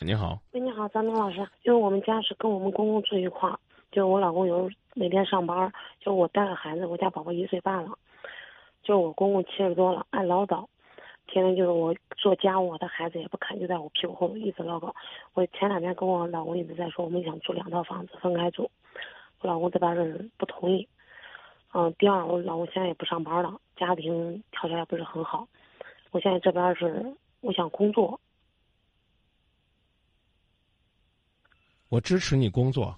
你好，喂，你好，张明老师。就是我们家是跟我们公公住一块儿，就是我老公有时每天上班，就我带个孩子，我家宝宝一岁半了，就我公公七十多了，爱唠叨，天天就是我做家务，他孩子也不看，就在我屁股后头一直唠叨。我前两天跟我老公一直在说，我们想租两套房子分开住，我老公这边是不同意。嗯，第二，我老公现在也不上班了，家庭条件也不是很好，我现在这边是我想工作。我支持你工作。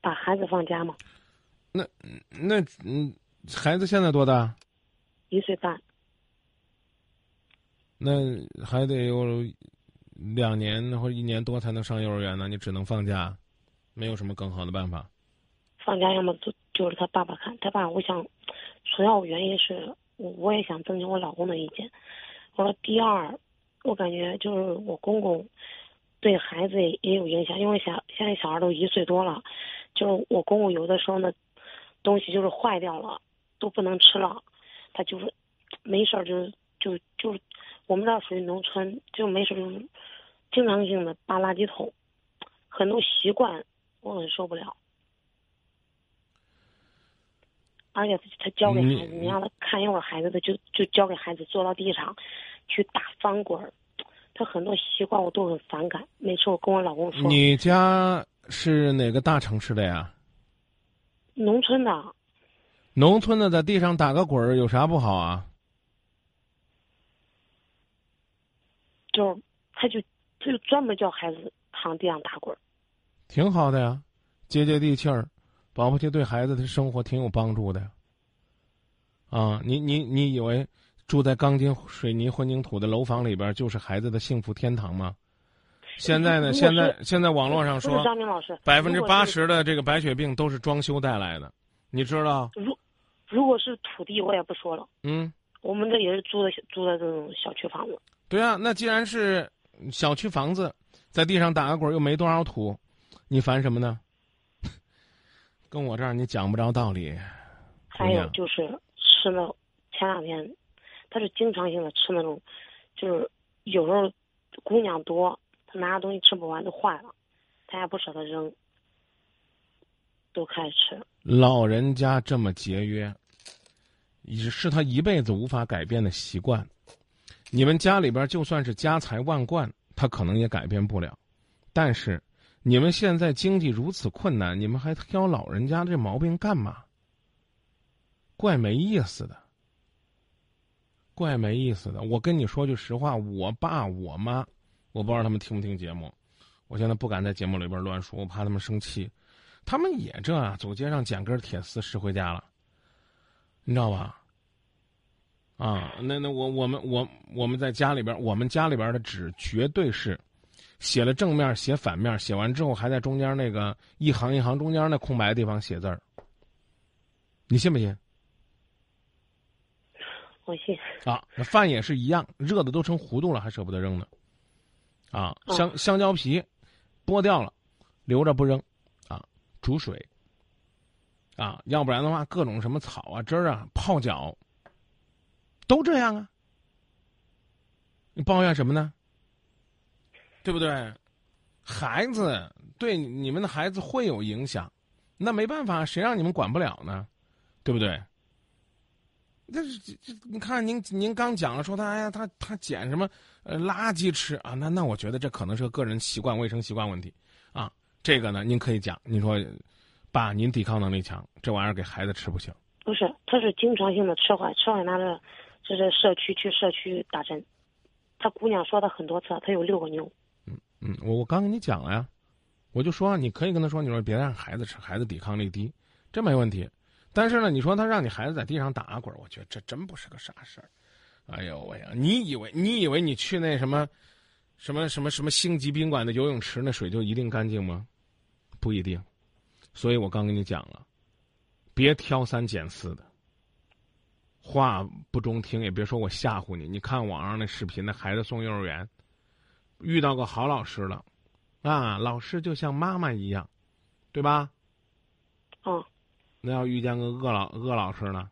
把孩子放家吗？那那嗯，孩子现在多大？一岁半。那还得有两年或者一年多才能上幼儿园呢，你只能放假，没有什么更好的办法。放假要么就就是他爸爸看，他爸我想，主要原因是我我也想征求我老公的意见。我说第二，我感觉就是我公公。对孩子也也有影响，因为小现在小孩都一岁多了，就是我公公有的时候呢，东西就是坏掉了，都不能吃了，他就是没事儿就就就我们这属于农村，就没事就经常性的扒垃圾桶，很多习惯我很受不了，而且他教给孩子，你让他看一会儿孩子，他就就教给孩子坐到地上去打翻滚儿。他很多习惯我都很反感，每次我跟我老公说。你家是哪个大城市的呀？农村的。农村的在地上打个滚儿有啥不好啊？就他就他就专门叫孩子躺地上打滚儿。挺好的呀，接接地气儿，保不齐对孩子的生活挺有帮助的呀。啊，你你你以为？住在钢筋水泥混凝土的楼房里边，就是孩子的幸福天堂吗？现在呢？现在现在网络上说，张明老师，百分之八十的这个白血病都是装修带来的，你知道？如如果是土地，我也不说了。嗯，我们这也是租的租的这种小区房子。对啊，那既然是小区房子，在地上打个滚又没多少土，你烦什么呢？跟我这儿你讲不着道理。还有就是吃了前两天。他是经常性的吃那种，就是有时候姑娘多，他拿着东西吃不完都坏了，他也不舍得扔，都开始吃。老人家这么节约，也是他一辈子无法改变的习惯。你们家里边就算是家财万贯，他可能也改变不了。但是你们现在经济如此困难，你们还挑老人家这毛病干嘛？怪没意思的。怪没意思的，我跟你说句实话，我爸我妈，我不知道他们听不听节目，我现在不敢在节目里边乱说，我怕他们生气。他们也这样，走街上捡根铁丝拾回家了，你知道吧？啊，那那我我们我我们在家里边，我们家里边的纸绝对是写了正面写反面，写完之后还在中间那个一行一行中间那空白的地方写字儿，你信不信？我信啊，那饭也是一样，热的都成糊涂了，还舍不得扔呢。啊，香香蕉皮剥掉了，留着不扔，啊，煮水。啊，要不然的话，各种什么草啊、汁儿啊、泡脚，都这样啊。你抱怨什么呢？对不对？孩子对你们的孩子会有影响，那没办法，谁让你们管不了呢？对不对？这是这这，你看您您刚讲了说他哎呀他他捡什么呃垃圾吃啊？那那我觉得这可能是个个人习惯卫生习惯问题啊。这个呢，您可以讲，您说爸您抵抗能力强，这玩意儿给孩子吃不行。不是，他是经常性的吃坏，吃坏拿着就是社区去社区打针。他姑娘说他很多次，他有六个妞。嗯嗯，我我刚跟你讲了呀，我就说你可以跟他说，你说别让孩子吃，孩子抵抗力低，这没问题。但是呢，你说他让你孩子在地上打滚，我觉得这真不是个啥事儿。哎呦喂，你以为你以为你去那什么，什么什么什么星级宾馆的游泳池，那水就一定干净吗？不一定。所以我刚跟你讲了，别挑三拣四的，话不中听也别说我吓唬你。你看网上那视频，那孩子送幼儿园，遇到个好老师了，啊，老师就像妈妈一样，对吧？嗯。那要遇见个恶老恶老师呢？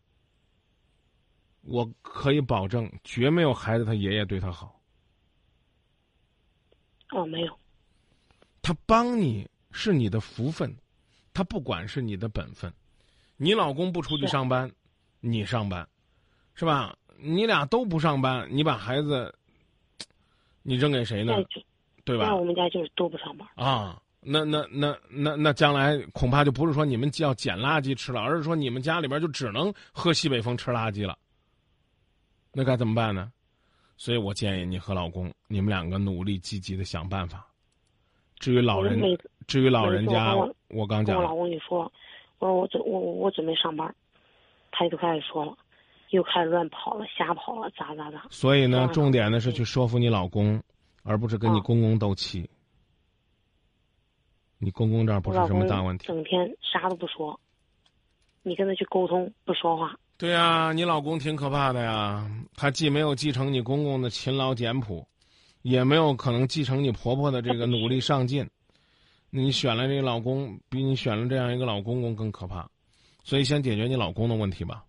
我可以保证，绝没有孩子他爷爷对他好。哦，没有。他帮你是你的福分，他不管是你的本分。你老公不出去上班，你上班，是吧？你俩都不上班，你把孩子，你扔给谁呢？对吧？那我们家就是都不上班啊。那那那那那将来恐怕就不是说你们要捡垃圾吃了，而是说你们家里边就只能喝西北风吃垃圾了。那该怎么办呢？所以我建议你和老公，你们两个努力积极的想办法。至于老人，至于老人家，我刚讲，我老公一说，我说我准我我准备上班，他就开始说了，又开始乱跑了，瞎跑了，咋咋咋。所以呢，重点呢是去说服你老公，而不是跟你公公斗气。你公公这儿不是什么大问题，整天啥都不说，你跟他去沟通不说话。对呀，你老公挺可怕的呀，他既没有继承你公公的勤劳简朴。也没有可能继承你婆婆的这个努力上进，你选了这个老公，比你选了这样一个老公公更可怕，所以先解决你老公的问题吧。